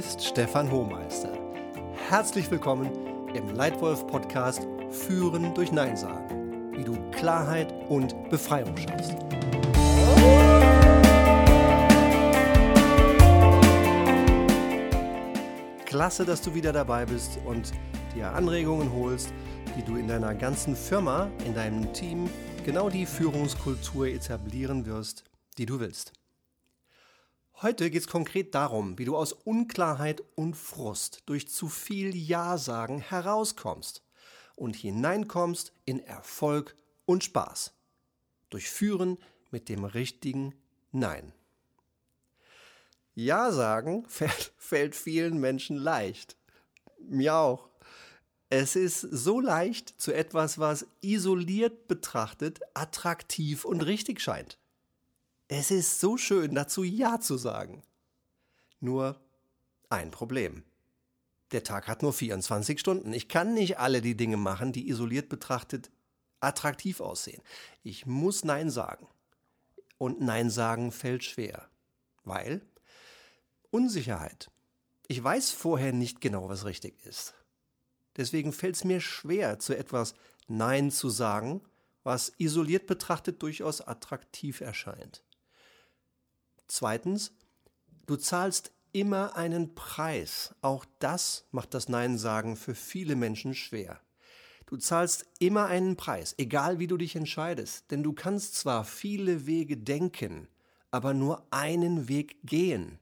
ist Stefan Hohmeister. Herzlich willkommen im Leitwolf Podcast Führen durch Nein sagen, wie du Klarheit und Befreiung schaffst. Klasse, dass du wieder dabei bist und dir Anregungen holst, wie du in deiner ganzen Firma, in deinem Team genau die Führungskultur etablieren wirst, die du willst. Heute geht es konkret darum, wie du aus Unklarheit und Frust durch zu viel Ja-Sagen herauskommst und hineinkommst in Erfolg und Spaß. Durch Führen mit dem richtigen Nein. Ja sagen fällt, fällt vielen Menschen leicht. Mir auch. Es ist so leicht zu etwas, was isoliert betrachtet attraktiv und richtig scheint. Es ist so schön, dazu Ja zu sagen. Nur ein Problem. Der Tag hat nur 24 Stunden. Ich kann nicht alle die Dinge machen, die isoliert betrachtet attraktiv aussehen. Ich muss Nein sagen. Und Nein sagen fällt schwer. Weil Unsicherheit. Ich weiß vorher nicht genau, was richtig ist. Deswegen fällt es mir schwer, zu etwas Nein zu sagen, was isoliert betrachtet durchaus attraktiv erscheint. Zweitens, du zahlst immer einen Preis. Auch das macht das Nein sagen für viele Menschen schwer. Du zahlst immer einen Preis, egal wie du dich entscheidest, denn du kannst zwar viele Wege denken, aber nur einen Weg gehen.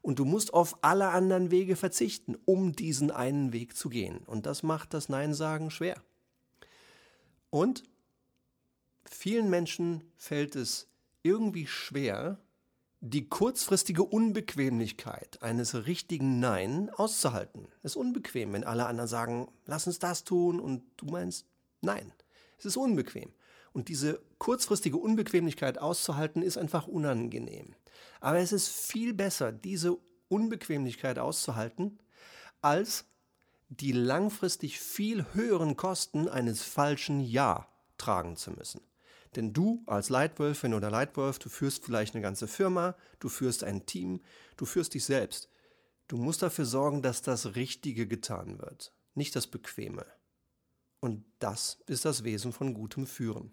Und du musst auf alle anderen Wege verzichten, um diesen einen Weg zu gehen. Und das macht das Nein sagen schwer. Und vielen Menschen fällt es irgendwie schwer, die kurzfristige Unbequemlichkeit eines richtigen Nein auszuhalten. Es ist unbequem, wenn alle anderen sagen, lass uns das tun und du meinst Nein. Es ist unbequem. Und diese kurzfristige Unbequemlichkeit auszuhalten, ist einfach unangenehm. Aber es ist viel besser, diese Unbequemlichkeit auszuhalten, als die langfristig viel höheren Kosten eines falschen Ja tragen zu müssen. Denn du als Leitwölfin oder Leitwolf, du führst vielleicht eine ganze Firma, du führst ein Team, du führst dich selbst. Du musst dafür sorgen, dass das Richtige getan wird, nicht das Bequeme. Und das ist das Wesen von gutem Führen.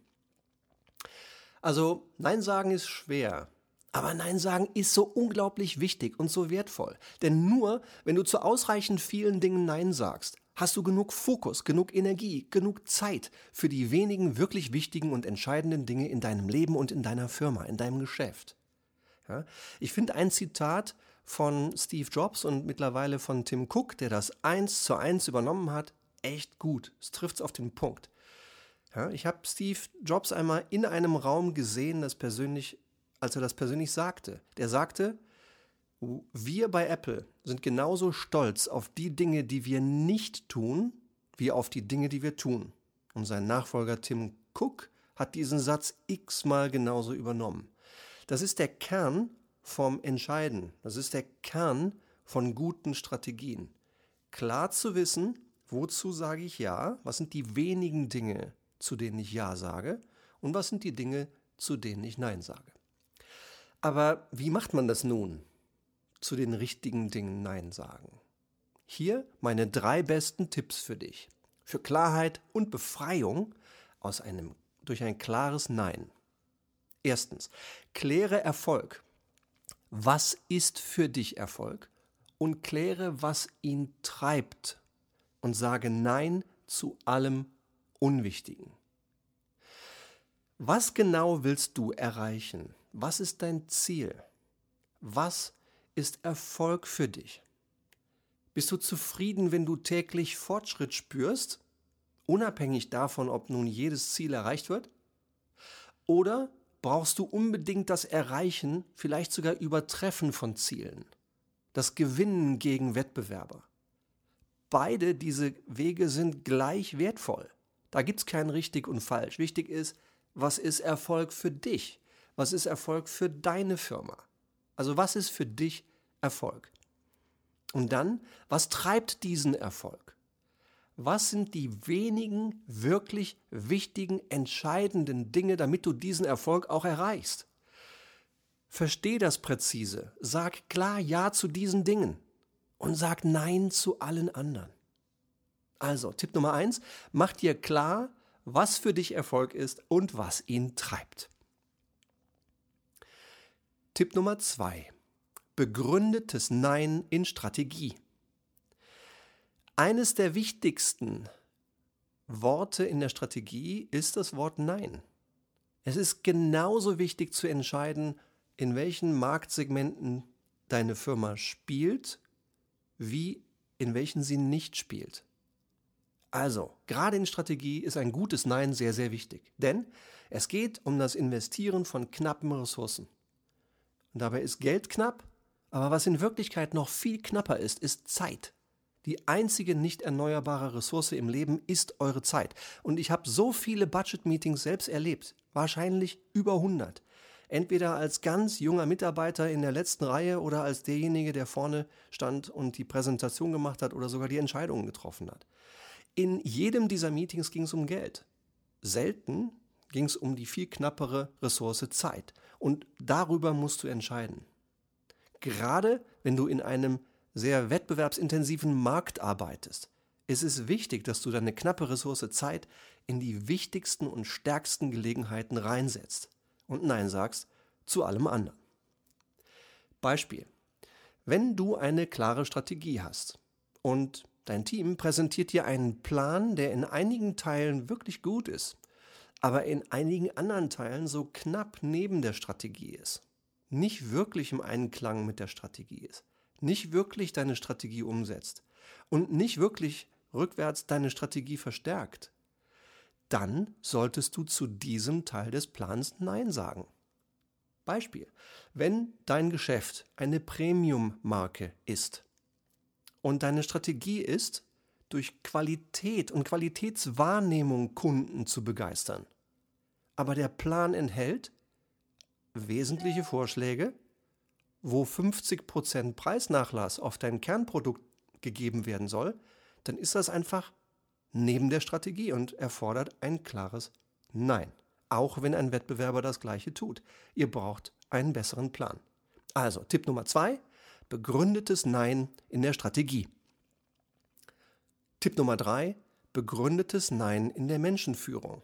Also, Nein sagen ist schwer. Aber Nein sagen ist so unglaublich wichtig und so wertvoll. Denn nur, wenn du zu ausreichend vielen Dingen Nein sagst, Hast du genug Fokus, genug Energie, genug Zeit für die wenigen wirklich wichtigen und entscheidenden Dinge in deinem Leben und in deiner Firma, in deinem Geschäft? Ja? Ich finde ein Zitat von Steve Jobs und mittlerweile von Tim Cook, der das eins zu eins übernommen hat, echt gut. Es trifft es auf den Punkt. Ja, ich habe Steve Jobs einmal in einem Raum gesehen, das persönlich, als er das persönlich sagte. Der sagte, wir bei Apple sind genauso stolz auf die Dinge, die wir nicht tun, wie auf die Dinge, die wir tun. Und sein Nachfolger Tim Cook hat diesen Satz x-mal genauso übernommen. Das ist der Kern vom Entscheiden. Das ist der Kern von guten Strategien. Klar zu wissen, wozu sage ich Ja, was sind die wenigen Dinge, zu denen ich Ja sage und was sind die Dinge, zu denen ich Nein sage. Aber wie macht man das nun? Zu den richtigen Dingen Nein sagen. Hier meine drei besten Tipps für dich. Für Klarheit und Befreiung aus einem, durch ein klares Nein. Erstens, kläre Erfolg. Was ist für dich Erfolg? Und kläre, was ihn treibt. Und sage Nein zu allem Unwichtigen. Was genau willst du erreichen? Was ist dein Ziel? Was ist Erfolg für dich? Bist du zufrieden, wenn du täglich Fortschritt spürst, unabhängig davon, ob nun jedes Ziel erreicht wird? Oder brauchst du unbedingt das Erreichen, vielleicht sogar Übertreffen von Zielen, das Gewinnen gegen Wettbewerber? Beide diese Wege sind gleich wertvoll. Da gibt es kein richtig und falsch. Wichtig ist, was ist Erfolg für dich? Was ist Erfolg für deine Firma? Also was ist für dich Erfolg? Und dann, was treibt diesen Erfolg? Was sind die wenigen wirklich wichtigen, entscheidenden Dinge, damit du diesen Erfolg auch erreichst? Versteh das präzise. Sag klar Ja zu diesen Dingen. und sag Nein zu allen anderen. Also, Tipp Nummer eins, mach dir klar, was für dich Erfolg ist und was ihn treibt. Tipp Nummer zwei, begründetes Nein in Strategie. Eines der wichtigsten Worte in der Strategie ist das Wort Nein. Es ist genauso wichtig zu entscheiden, in welchen Marktsegmenten deine Firma spielt, wie in welchen sie nicht spielt. Also, gerade in Strategie ist ein gutes Nein sehr, sehr wichtig. Denn es geht um das Investieren von knappen Ressourcen. Und dabei ist Geld knapp, aber was in Wirklichkeit noch viel knapper ist, ist Zeit. Die einzige nicht erneuerbare Ressource im Leben ist eure Zeit. Und ich habe so viele Budget-Meetings selbst erlebt, wahrscheinlich über 100. Entweder als ganz junger Mitarbeiter in der letzten Reihe oder als derjenige, der vorne stand und die Präsentation gemacht hat oder sogar die Entscheidungen getroffen hat. In jedem dieser Meetings ging es um Geld. Selten ging es um die viel knappere Ressource Zeit. Und darüber musst du entscheiden. Gerade wenn du in einem sehr wettbewerbsintensiven Markt arbeitest, ist es wichtig, dass du deine knappe Ressource Zeit in die wichtigsten und stärksten Gelegenheiten reinsetzt und Nein sagst zu allem anderen. Beispiel. Wenn du eine klare Strategie hast und dein Team präsentiert dir einen Plan, der in einigen Teilen wirklich gut ist, aber in einigen anderen Teilen so knapp neben der Strategie ist, nicht wirklich im Einklang mit der Strategie ist, nicht wirklich deine Strategie umsetzt und nicht wirklich rückwärts deine Strategie verstärkt, dann solltest du zu diesem Teil des Plans Nein sagen. Beispiel. Wenn dein Geschäft eine Premium-Marke ist und deine Strategie ist, durch Qualität und Qualitätswahrnehmung Kunden zu begeistern, aber der Plan enthält wesentliche Vorschläge, wo 50% Preisnachlass auf dein Kernprodukt gegeben werden soll, dann ist das einfach neben der Strategie und erfordert ein klares Nein. Auch wenn ein Wettbewerber das gleiche tut. Ihr braucht einen besseren Plan. Also, Tipp Nummer zwei, begründetes Nein in der Strategie. Tipp Nummer drei, begründetes Nein in der Menschenführung.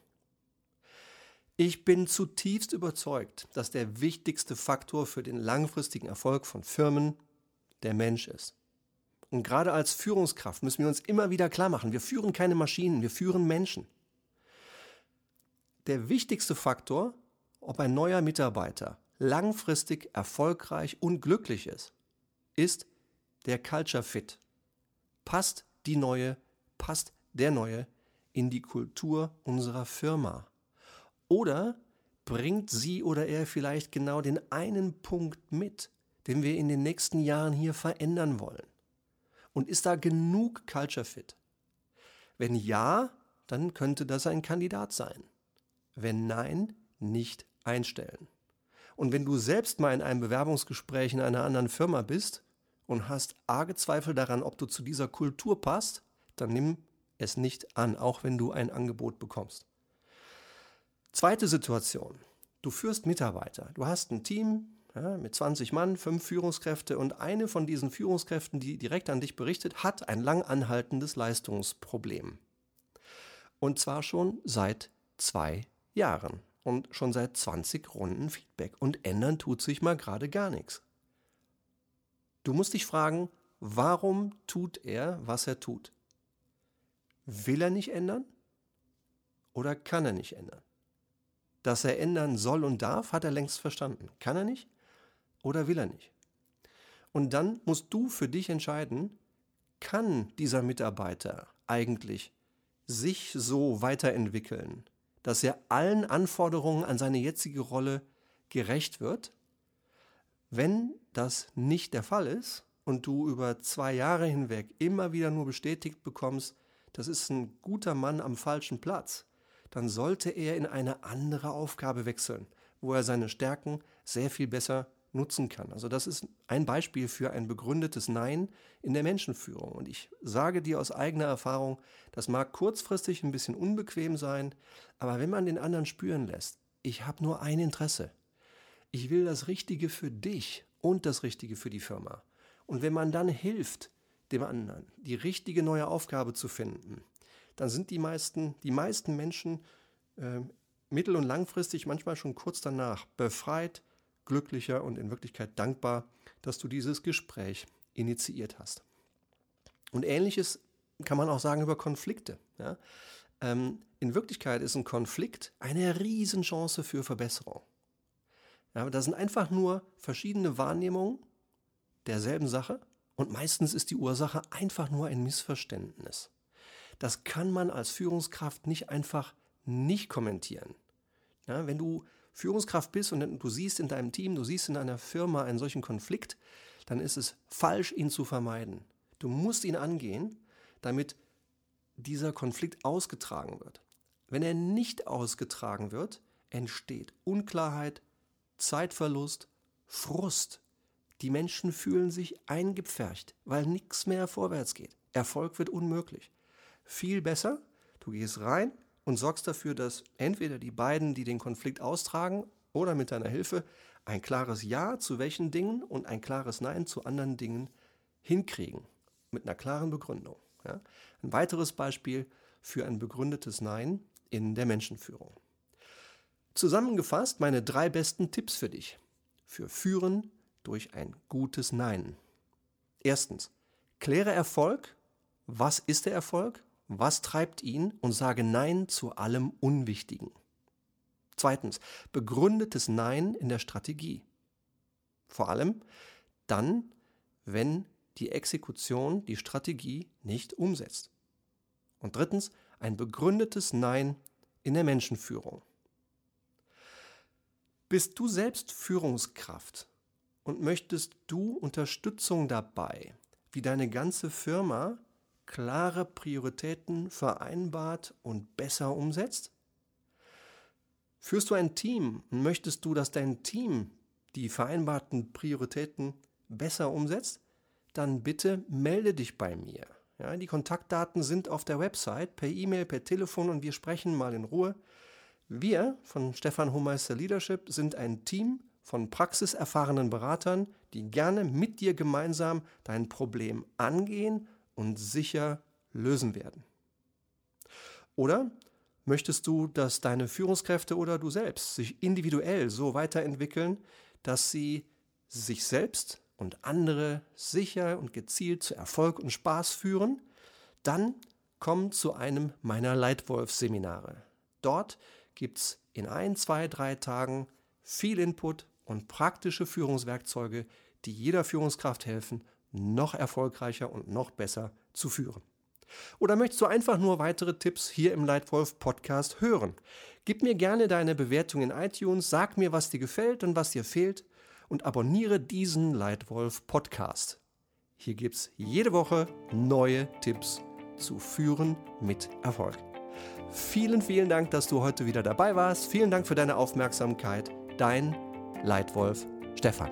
Ich bin zutiefst überzeugt, dass der wichtigste Faktor für den langfristigen Erfolg von Firmen der Mensch ist. Und gerade als Führungskraft müssen wir uns immer wieder klar machen, wir führen keine Maschinen, wir führen Menschen. Der wichtigste Faktor, ob ein neuer Mitarbeiter langfristig erfolgreich und glücklich ist, ist der Culture Fit. Passt die neue, passt der neue in die Kultur unserer Firma? Oder bringt sie oder er vielleicht genau den einen Punkt mit, den wir in den nächsten Jahren hier verändern wollen? Und ist da genug Culture Fit? Wenn ja, dann könnte das ein Kandidat sein. Wenn nein, nicht einstellen. Und wenn du selbst mal in einem Bewerbungsgespräch in einer anderen Firma bist und hast arge Zweifel daran, ob du zu dieser Kultur passt, dann nimm es nicht an, auch wenn du ein Angebot bekommst. Zweite Situation. Du führst Mitarbeiter. Du hast ein Team ja, mit 20 Mann, fünf Führungskräfte und eine von diesen Führungskräften, die direkt an dich berichtet, hat ein lang anhaltendes Leistungsproblem. Und zwar schon seit zwei Jahren und schon seit 20 Runden Feedback. Und ändern tut sich mal gerade gar nichts. Du musst dich fragen, warum tut er, was er tut? Will er nicht ändern? Oder kann er nicht ändern? Dass er ändern soll und darf, hat er längst verstanden. Kann er nicht oder will er nicht? Und dann musst du für dich entscheiden, kann dieser Mitarbeiter eigentlich sich so weiterentwickeln, dass er allen Anforderungen an seine jetzige Rolle gerecht wird? Wenn das nicht der Fall ist und du über zwei Jahre hinweg immer wieder nur bestätigt bekommst, das ist ein guter Mann am falschen Platz, dann sollte er in eine andere Aufgabe wechseln, wo er seine Stärken sehr viel besser nutzen kann. Also das ist ein Beispiel für ein begründetes Nein in der Menschenführung. Und ich sage dir aus eigener Erfahrung, das mag kurzfristig ein bisschen unbequem sein, aber wenn man den anderen spüren lässt, ich habe nur ein Interesse. Ich will das Richtige für dich und das Richtige für die Firma. Und wenn man dann hilft, dem anderen die richtige neue Aufgabe zu finden, dann sind die meisten, die meisten Menschen äh, mittel- und langfristig, manchmal schon kurz danach, befreit, glücklicher und in Wirklichkeit dankbar, dass du dieses Gespräch initiiert hast. Und ähnliches kann man auch sagen über Konflikte. Ja? Ähm, in Wirklichkeit ist ein Konflikt eine Riesenchance für Verbesserung. Ja, das sind einfach nur verschiedene Wahrnehmungen derselben Sache und meistens ist die Ursache einfach nur ein Missverständnis. Das kann man als Führungskraft nicht einfach nicht kommentieren. Ja, wenn du Führungskraft bist und du siehst in deinem Team, du siehst in deiner Firma einen solchen Konflikt, dann ist es falsch, ihn zu vermeiden. Du musst ihn angehen, damit dieser Konflikt ausgetragen wird. Wenn er nicht ausgetragen wird, entsteht Unklarheit, Zeitverlust, Frust. Die Menschen fühlen sich eingepfercht, weil nichts mehr vorwärts geht. Erfolg wird unmöglich. Viel besser, du gehst rein und sorgst dafür, dass entweder die beiden, die den Konflikt austragen, oder mit deiner Hilfe ein klares Ja zu welchen Dingen und ein klares Nein zu anderen Dingen hinkriegen. Mit einer klaren Begründung. Ja? Ein weiteres Beispiel für ein begründetes Nein in der Menschenführung. Zusammengefasst meine drei besten Tipps für dich. Für Führen durch ein gutes Nein. Erstens, kläre Erfolg. Was ist der Erfolg? Was treibt ihn? Und sage Nein zu allem Unwichtigen. Zweitens, begründetes Nein in der Strategie. Vor allem dann, wenn die Exekution die Strategie nicht umsetzt. Und drittens, ein begründetes Nein in der Menschenführung. Bist du selbst Führungskraft und möchtest du Unterstützung dabei, wie deine ganze Firma klare Prioritäten vereinbart und besser umsetzt? Führst du ein Team und möchtest du, dass dein Team die vereinbarten Prioritäten besser umsetzt? Dann bitte melde dich bei mir. Ja, die Kontaktdaten sind auf der Website, per E-Mail, per Telefon und wir sprechen mal in Ruhe. Wir von Stefan Hohmeister Leadership sind ein Team von praxiserfahrenen Beratern, die gerne mit dir gemeinsam dein Problem angehen und sicher lösen werden. Oder möchtest du, dass deine Führungskräfte oder du selbst sich individuell so weiterentwickeln, dass sie sich selbst und andere sicher und gezielt zu Erfolg und Spaß führen, dann komm zu einem meiner Leitwolf-Seminare. Dort gibt es in ein, zwei, drei Tagen viel Input und praktische Führungswerkzeuge, die jeder Führungskraft helfen, noch erfolgreicher und noch besser zu führen. Oder möchtest du einfach nur weitere Tipps hier im Leitwolf Podcast hören? Gib mir gerne deine Bewertung in iTunes, sag mir, was dir gefällt und was dir fehlt und abonniere diesen Leitwolf Podcast. Hier gibt es jede Woche neue Tipps zu Führen mit Erfolg. Vielen, vielen Dank, dass du heute wieder dabei warst. Vielen Dank für deine Aufmerksamkeit. Dein Leitwolf Stefan.